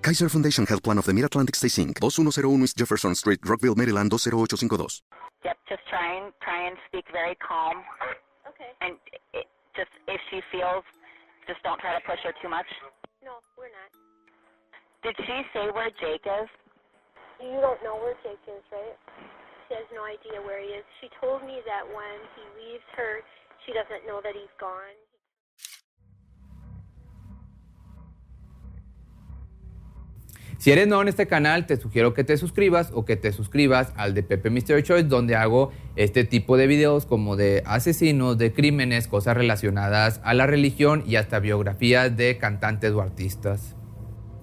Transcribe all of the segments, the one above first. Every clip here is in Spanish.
Kaiser Foundation Health Plan of the Mid-Atlantic Stay Inc., 2101 East Jefferson Street, Rockville, Maryland, 20852. Yep, just try and, try and speak very calm. Okay. And it, just if she feels, just don't try to push her too much. No, we're not. Did she say where Jake is? You don't know where Jake is, right? She has no idea where he is. She told me that when he leaves her, she doesn't know that he's gone. Si eres nuevo en este canal, te sugiero que te suscribas o que te suscribas al de Pepe Mystery Choice, donde hago este tipo de videos como de asesinos, de crímenes, cosas relacionadas a la religión y hasta biografías de cantantes o artistas.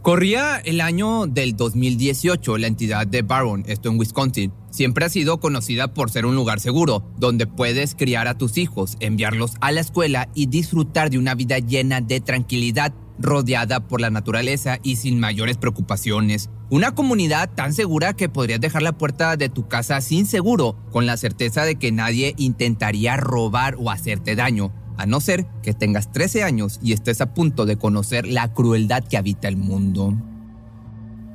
Corría el año del 2018, la entidad de Barron, esto en Wisconsin, siempre ha sido conocida por ser un lugar seguro, donde puedes criar a tus hijos, enviarlos a la escuela y disfrutar de una vida llena de tranquilidad, rodeada por la naturaleza y sin mayores preocupaciones. Una comunidad tan segura que podrías dejar la puerta de tu casa sin seguro, con la certeza de que nadie intentaría robar o hacerte daño a no ser que tengas 13 años y estés a punto de conocer la crueldad que habita el mundo.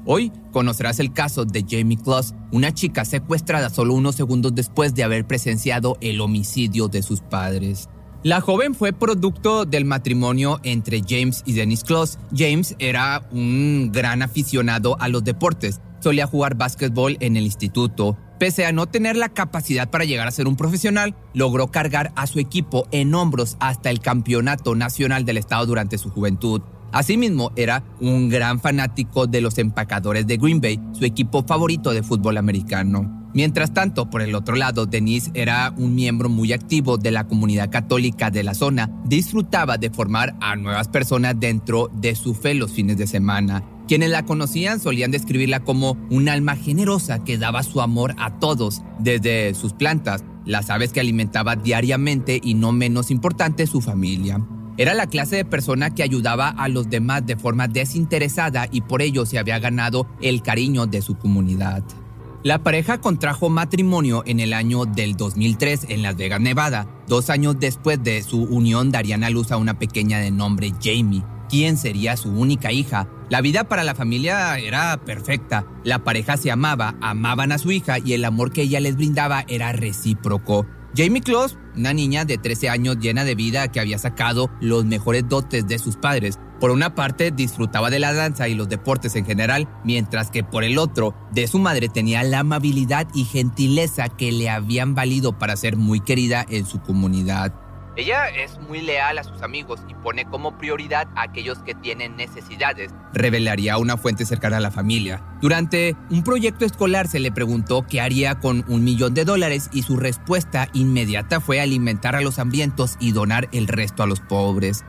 Hoy conocerás el caso de Jamie Kloss, una chica secuestrada solo unos segundos después de haber presenciado el homicidio de sus padres. La joven fue producto del matrimonio entre James y Dennis Kloss. James era un gran aficionado a los deportes. Solía jugar básquetbol en el instituto. Pese a no tener la capacidad para llegar a ser un profesional, logró cargar a su equipo en hombros hasta el campeonato nacional del estado durante su juventud. Asimismo, era un gran fanático de los empacadores de Green Bay, su equipo favorito de fútbol americano. Mientras tanto, por el otro lado, Denise era un miembro muy activo de la comunidad católica de la zona. Disfrutaba de formar a nuevas personas dentro de su fe los fines de semana. Quienes la conocían solían describirla como un alma generosa que daba su amor a todos, desde sus plantas, las aves que alimentaba diariamente y no menos importante su familia. Era la clase de persona que ayudaba a los demás de forma desinteresada y por ello se había ganado el cariño de su comunidad. La pareja contrajo matrimonio en el año del 2003 en Las Vegas, Nevada. Dos años después de su unión darían a luz a una pequeña de nombre Jamie, quien sería su única hija. La vida para la familia era perfecta. La pareja se amaba, amaban a su hija y el amor que ella les brindaba era recíproco. Jamie Kloss, una niña de 13 años llena de vida que había sacado los mejores dotes de sus padres. Por una parte disfrutaba de la danza y los deportes en general, mientras que por el otro, de su madre tenía la amabilidad y gentileza que le habían valido para ser muy querida en su comunidad. Ella es muy leal a sus amigos y pone como prioridad a aquellos que tienen necesidades, revelaría una fuente cercana a la familia. Durante un proyecto escolar se le preguntó qué haría con un millón de dólares y su respuesta inmediata fue alimentar a los hambrientos y donar el resto a los pobres.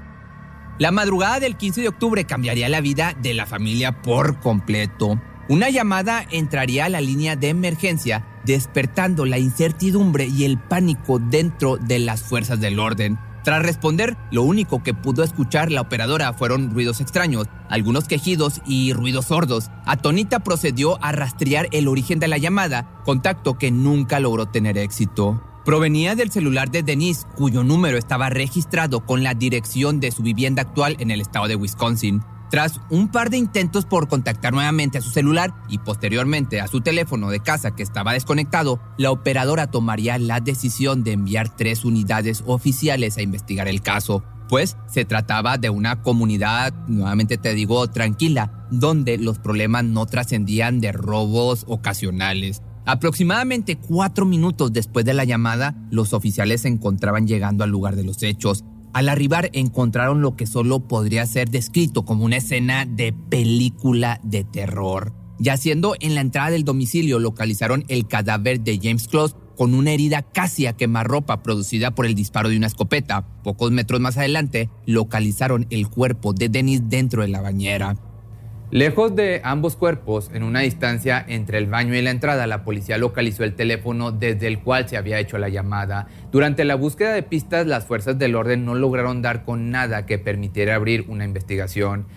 La madrugada del 15 de octubre cambiaría la vida de la familia por completo. Una llamada entraría a la línea de emergencia, despertando la incertidumbre y el pánico dentro de las fuerzas del orden. Tras responder, lo único que pudo escuchar la operadora fueron ruidos extraños, algunos quejidos y ruidos sordos. Atonita procedió a rastrear el origen de la llamada, contacto que nunca logró tener éxito. Provenía del celular de Denise, cuyo número estaba registrado con la dirección de su vivienda actual en el estado de Wisconsin. Tras un par de intentos por contactar nuevamente a su celular y posteriormente a su teléfono de casa que estaba desconectado, la operadora tomaría la decisión de enviar tres unidades oficiales a investigar el caso, pues se trataba de una comunidad, nuevamente te digo, tranquila, donde los problemas no trascendían de robos ocasionales. Aproximadamente cuatro minutos después de la llamada, los oficiales se encontraban llegando al lugar de los hechos. Al arribar encontraron lo que solo podría ser descrito como una escena de película de terror. Yaciendo en la entrada del domicilio localizaron el cadáver de James Close con una herida casi a quemarropa producida por el disparo de una escopeta. Pocos metros más adelante localizaron el cuerpo de Dennis dentro de la bañera. Lejos de ambos cuerpos, en una distancia entre el baño y la entrada, la policía localizó el teléfono desde el cual se había hecho la llamada. Durante la búsqueda de pistas, las fuerzas del orden no lograron dar con nada que permitiera abrir una investigación.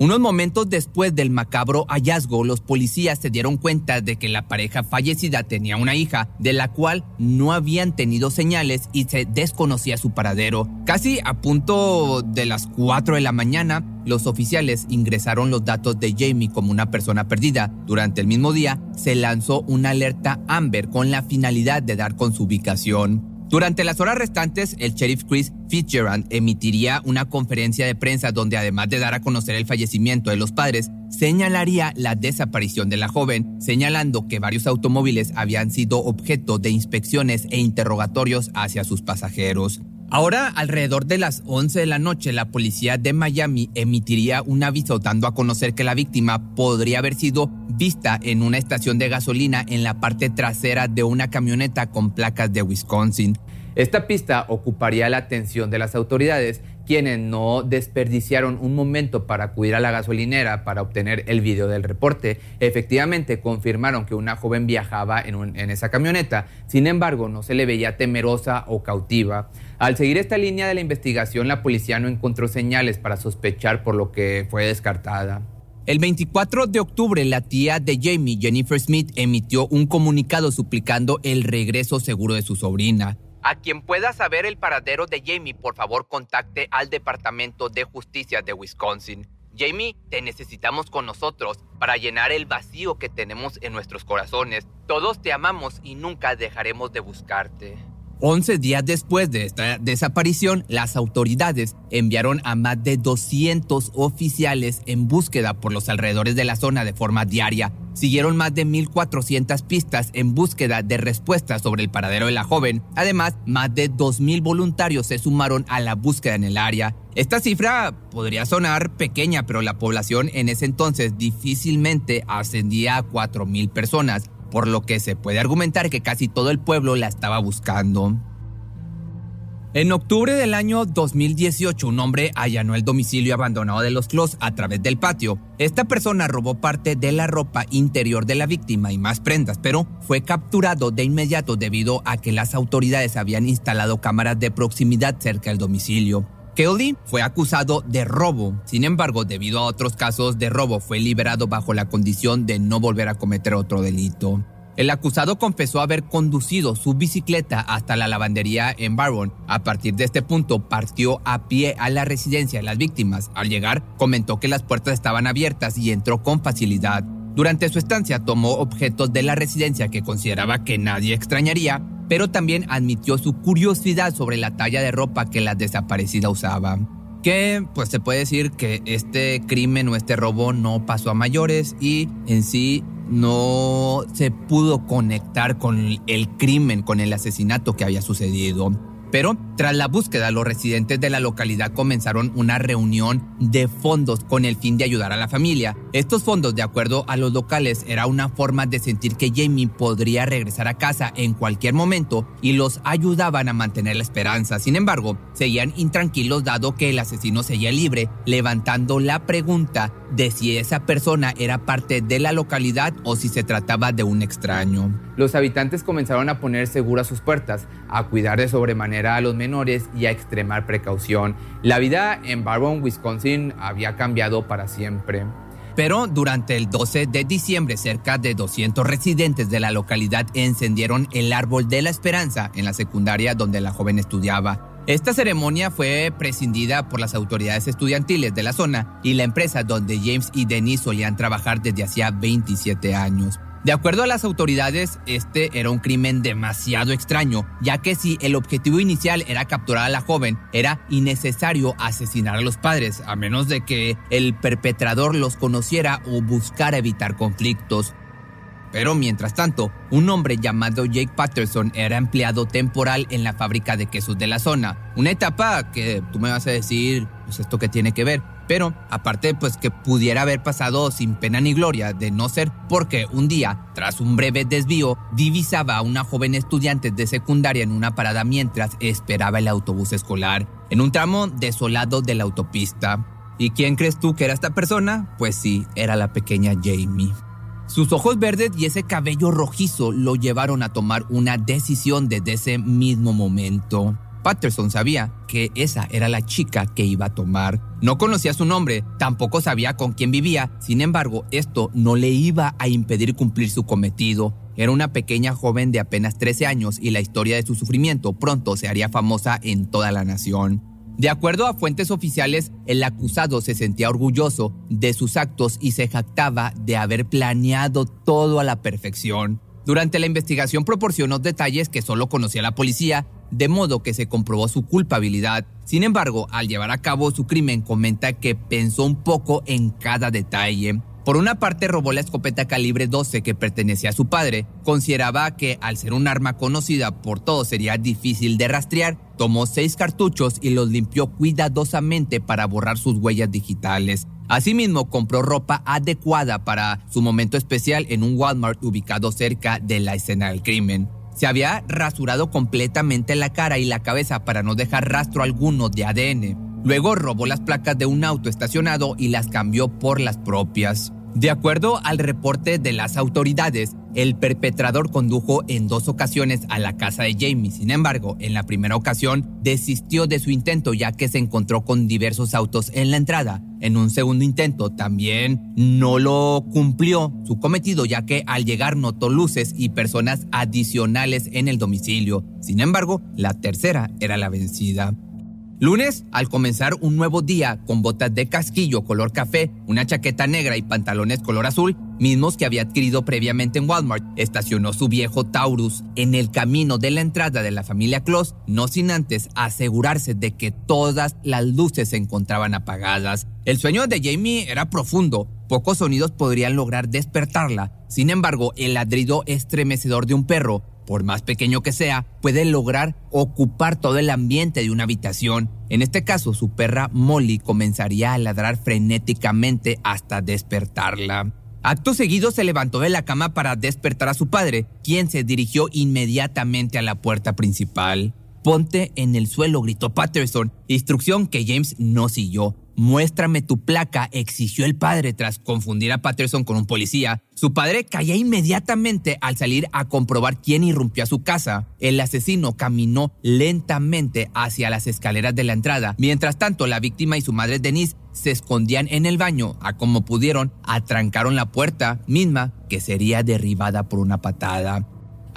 Unos momentos después del macabro hallazgo, los policías se dieron cuenta de que la pareja fallecida tenía una hija, de la cual no habían tenido señales y se desconocía su paradero. Casi a punto de las 4 de la mañana, los oficiales ingresaron los datos de Jamie como una persona perdida. Durante el mismo día, se lanzó una alerta Amber con la finalidad de dar con su ubicación. Durante las horas restantes, el sheriff Chris Fitzgerald emitiría una conferencia de prensa donde además de dar a conocer el fallecimiento de los padres, señalaría la desaparición de la joven, señalando que varios automóviles habían sido objeto de inspecciones e interrogatorios hacia sus pasajeros. Ahora, alrededor de las 11 de la noche, la policía de Miami emitiría un aviso dando a conocer que la víctima podría haber sido vista en una estación de gasolina en la parte trasera de una camioneta con placas de Wisconsin. Esta pista ocuparía la atención de las autoridades, quienes no desperdiciaron un momento para acudir a la gasolinera para obtener el video del reporte. Efectivamente, confirmaron que una joven viajaba en, esa camioneta, sin embargo, no se le veía temerosa o cautiva. Al seguir esta línea de la investigación, la policía no encontró señales para sospechar por lo que fue descartada. El 24 de octubre, la tía de Jamie, Jennifer Smith, emitió un comunicado suplicando el regreso seguro de su sobrina. A quien pueda saber el paradero de Jamie, por favor contacte al Departamento de Justicia de Wisconsin. Jamie, te necesitamos con nosotros para llenar el vacío que tenemos en nuestros corazones. Todos te amamos y nunca dejaremos de buscarte. 11 días después de esta desaparición, las autoridades enviaron a más de 200 oficiales en búsqueda por los alrededores de la zona de forma diaria. Siguieron más de 1.400 pistas en búsqueda de respuestas sobre el paradero de la joven. Además, más de 2.000 voluntarios se sumaron a la búsqueda en el área. Esta cifra podría sonar pequeña, pero la población en ese entonces difícilmente ascendía a 4.000 personas por lo que se puede argumentar que casi todo el pueblo la estaba buscando. En octubre del año 2018, un hombre allanó el domicilio abandonado de los Clos a través del patio. Esta persona robó parte de la ropa interior de la víctima y más prendas, pero fue capturado de inmediato debido a que las autoridades habían instalado cámaras de proximidad cerca del domicilio. Kelly fue acusado de robo, sin embargo, debido a otros casos de robo, fue liberado bajo la condición de no volver a cometer otro delito. El acusado confesó haber conducido su bicicleta hasta la lavandería en Barron. A partir de este punto, partió a pie a la residencia de las víctimas. Al llegar, comentó que las puertas estaban abiertas y entró con facilidad. Durante su estancia, tomó objetos de la residencia que consideraba que nadie extrañaría pero también admitió su curiosidad sobre la talla de ropa que la desaparecida usaba. Que pues se puede decir que este crimen o este robo no pasó a mayores y en sí no se pudo conectar con el crimen, con el asesinato que había sucedido. Pero tras la búsqueda, los residentes de la localidad comenzaron una reunión de fondos con el fin de ayudar a la familia. Estos fondos, de acuerdo a los locales, era una forma de sentir que Jamie podría regresar a casa en cualquier momento y los ayudaban a mantener la esperanza. Sin embargo, seguían intranquilos dado que el asesino seguía libre, levantando la pregunta de si esa persona era parte de la localidad o si se trataba de un extraño. Los habitantes comenzaron a poner seguras sus puertas, a cuidar de sobremanera a los menores y a extremar precaución. La vida en Barron, Wisconsin había cambiado para siempre. Pero durante el 12 de diciembre, cerca de 200 residentes de la localidad encendieron el árbol de la esperanza en la secundaria donde la joven estudiaba. Esta ceremonia fue prescindida por las autoridades estudiantiles de la zona y la empresa donde James y Denise solían trabajar desde hacía 27 años. De acuerdo a las autoridades, este era un crimen demasiado extraño, ya que si el objetivo inicial era capturar a la joven, era innecesario asesinar a los padres, a menos de que el perpetrador los conociera o buscara evitar conflictos. Pero mientras tanto, un hombre llamado Jake Patterson era empleado temporal en la fábrica de quesos de la zona. Una etapa que tú me vas a decir, pues esto que tiene que ver. Pero aparte, pues que pudiera haber pasado sin pena ni gloria, de no ser porque un día, tras un breve desvío, divisaba a una joven estudiante de secundaria en una parada mientras esperaba el autobús escolar, en un tramo desolado de la autopista. ¿Y quién crees tú que era esta persona? Pues sí, era la pequeña Jamie. Sus ojos verdes y ese cabello rojizo lo llevaron a tomar una decisión desde ese mismo momento. Patterson sabía que esa era la chica que iba a tomar. No conocía su nombre, tampoco sabía con quién vivía, sin embargo, esto no le iba a impedir cumplir su cometido. Era una pequeña joven de apenas 13 años y la historia de su sufrimiento pronto se haría famosa en toda la nación. De acuerdo a fuentes oficiales, el acusado se sentía orgulloso de sus actos y se jactaba de haber planeado todo a la perfección. Durante la investigación proporcionó detalles que solo conocía la policía de modo que se comprobó su culpabilidad. Sin embargo, al llevar a cabo su crimen comenta que pensó un poco en cada detalle. Por una parte robó la escopeta calibre 12 que pertenecía a su padre. Consideraba que al ser un arma conocida por todos sería difícil de rastrear. Tomó seis cartuchos y los limpió cuidadosamente para borrar sus huellas digitales. Asimismo, compró ropa adecuada para su momento especial en un Walmart ubicado cerca de la escena del crimen. Se había rasurado completamente la cara y la cabeza para no dejar rastro alguno de ADN. Luego robó las placas de un auto estacionado y las cambió por las propias. De acuerdo al reporte de las autoridades, el perpetrador condujo en dos ocasiones a la casa de Jamie. Sin embargo, en la primera ocasión desistió de su intento ya que se encontró con diversos autos en la entrada. En un segundo intento también no lo cumplió su cometido ya que al llegar notó luces y personas adicionales en el domicilio. Sin embargo, la tercera era la vencida. Lunes, al comenzar un nuevo día con botas de casquillo color café, una chaqueta negra y pantalones color azul, mismos que había adquirido previamente en Walmart, estacionó su viejo Taurus en el camino de la entrada de la familia Kloss, no sin antes asegurarse de que todas las luces se encontraban apagadas. El sueño de Jamie era profundo, pocos sonidos podrían lograr despertarla, sin embargo, el ladrido estremecedor de un perro por más pequeño que sea, puede lograr ocupar todo el ambiente de una habitación. En este caso, su perra Molly comenzaría a ladrar frenéticamente hasta despertarla. Acto seguido se levantó de la cama para despertar a su padre, quien se dirigió inmediatamente a la puerta principal. Ponte en el suelo, gritó Patterson, instrucción que James no siguió. Muéstrame tu placa, exigió el padre tras confundir a Patterson con un policía. Su padre caía inmediatamente al salir a comprobar quién irrumpió a su casa. El asesino caminó lentamente hacia las escaleras de la entrada. Mientras tanto, la víctima y su madre Denise se escondían en el baño. A como pudieron, atrancaron la puerta misma que sería derribada por una patada.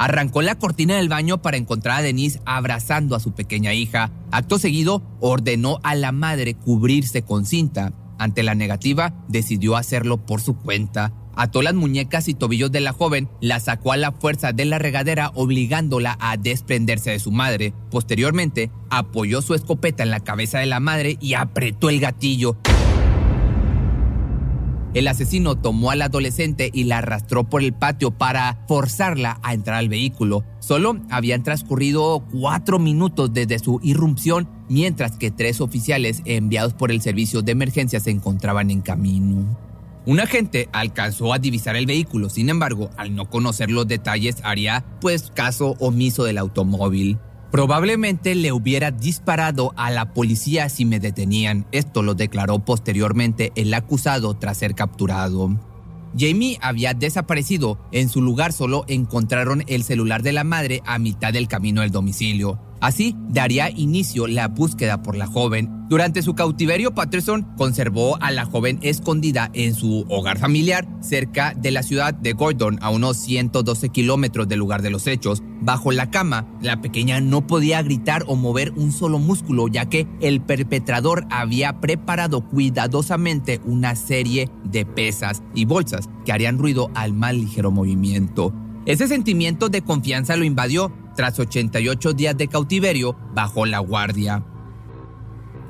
Arrancó la cortina del baño para encontrar a Denise abrazando a su pequeña hija. Acto seguido, ordenó a la madre cubrirse con cinta. Ante la negativa, decidió hacerlo por su cuenta. Ató las muñecas y tobillos de la joven, la sacó a la fuerza de la regadera obligándola a desprenderse de su madre. Posteriormente, apoyó su escopeta en la cabeza de la madre y apretó el gatillo. El asesino tomó al adolescente y la arrastró por el patio para forzarla a entrar al vehículo. Solo habían transcurrido cuatro minutos desde su irrupción, mientras que tres oficiales enviados por el servicio de emergencia se encontraban en camino. Un agente alcanzó a divisar el vehículo, sin embargo, al no conocer los detalles haría pues caso omiso del automóvil. Probablemente le hubiera disparado a la policía si me detenían. Esto lo declaró posteriormente el acusado tras ser capturado. Jamie había desaparecido. En su lugar solo encontraron el celular de la madre a mitad del camino del domicilio. Así daría inicio la búsqueda por la joven. Durante su cautiverio, Patterson conservó a la joven escondida en su hogar familiar cerca de la ciudad de Gordon, a unos 112 kilómetros del lugar de los hechos. Bajo la cama, la pequeña no podía gritar o mover un solo músculo, ya que el perpetrador había preparado cuidadosamente una serie de pesas y bolsas que harían ruido al más ligero movimiento. Ese sentimiento de confianza lo invadió tras 88 días de cautiverio, bajó la guardia.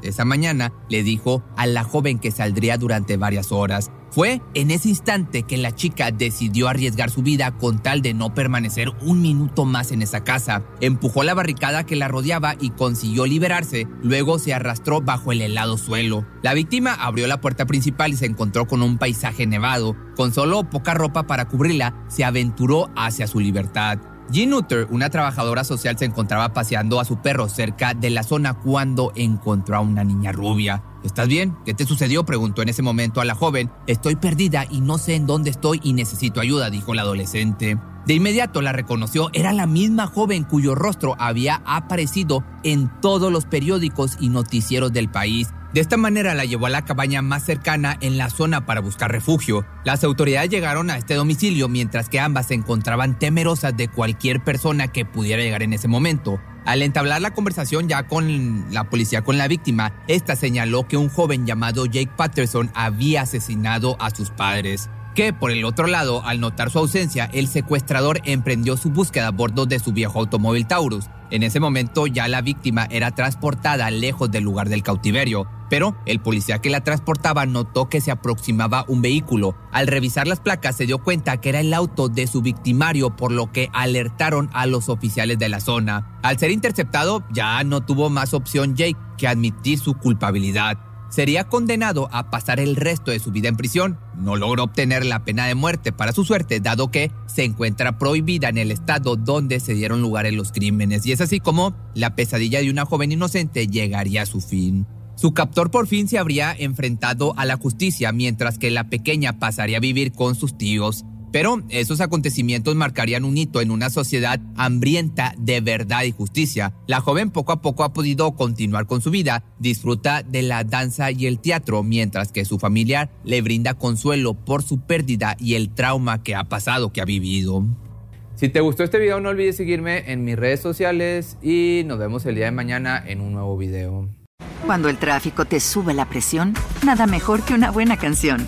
Esa mañana le dijo a la joven que saldría durante varias horas. Fue en ese instante que la chica decidió arriesgar su vida con tal de no permanecer un minuto más en esa casa. Empujó la barricada que la rodeaba y consiguió liberarse. Luego se arrastró bajo el helado suelo. La víctima abrió la puerta principal y se encontró con un paisaje nevado. Con solo poca ropa para cubrirla, se aventuró hacia su libertad. Jean una trabajadora social, se encontraba paseando a su perro cerca de la zona cuando encontró a una niña rubia. ¿Estás bien? ¿Qué te sucedió? preguntó en ese momento a la joven. Estoy perdida y no sé en dónde estoy y necesito ayuda, dijo la adolescente. De inmediato la reconoció, era la misma joven cuyo rostro había aparecido en todos los periódicos y noticieros del país. De esta manera la llevó a la cabaña más cercana en la zona para buscar refugio. Las autoridades llegaron a este domicilio mientras que ambas se encontraban temerosas de cualquier persona que pudiera llegar en ese momento. Al entablar la conversación ya con la policía con la víctima, esta señaló que un joven llamado Jake Patterson había asesinado a sus padres que por el otro lado, al notar su ausencia, el secuestrador emprendió su búsqueda a bordo de su viejo automóvil Taurus. En ese momento ya la víctima era transportada lejos del lugar del cautiverio, pero el policía que la transportaba notó que se aproximaba un vehículo. Al revisar las placas se dio cuenta que era el auto de su victimario, por lo que alertaron a los oficiales de la zona. Al ser interceptado, ya no tuvo más opción Jake que admitir su culpabilidad sería condenado a pasar el resto de su vida en prisión. No logró obtener la pena de muerte para su suerte, dado que se encuentra prohibida en el estado donde se dieron lugar en los crímenes. Y es así como la pesadilla de una joven inocente llegaría a su fin. Su captor por fin se habría enfrentado a la justicia, mientras que la pequeña pasaría a vivir con sus tíos. Pero esos acontecimientos marcarían un hito en una sociedad hambrienta de verdad y justicia. La joven poco a poco ha podido continuar con su vida, disfruta de la danza y el teatro, mientras que su familiar le brinda consuelo por su pérdida y el trauma que ha pasado, que ha vivido. Si te gustó este video no olvides seguirme en mis redes sociales y nos vemos el día de mañana en un nuevo video. Cuando el tráfico te sube la presión, nada mejor que una buena canción.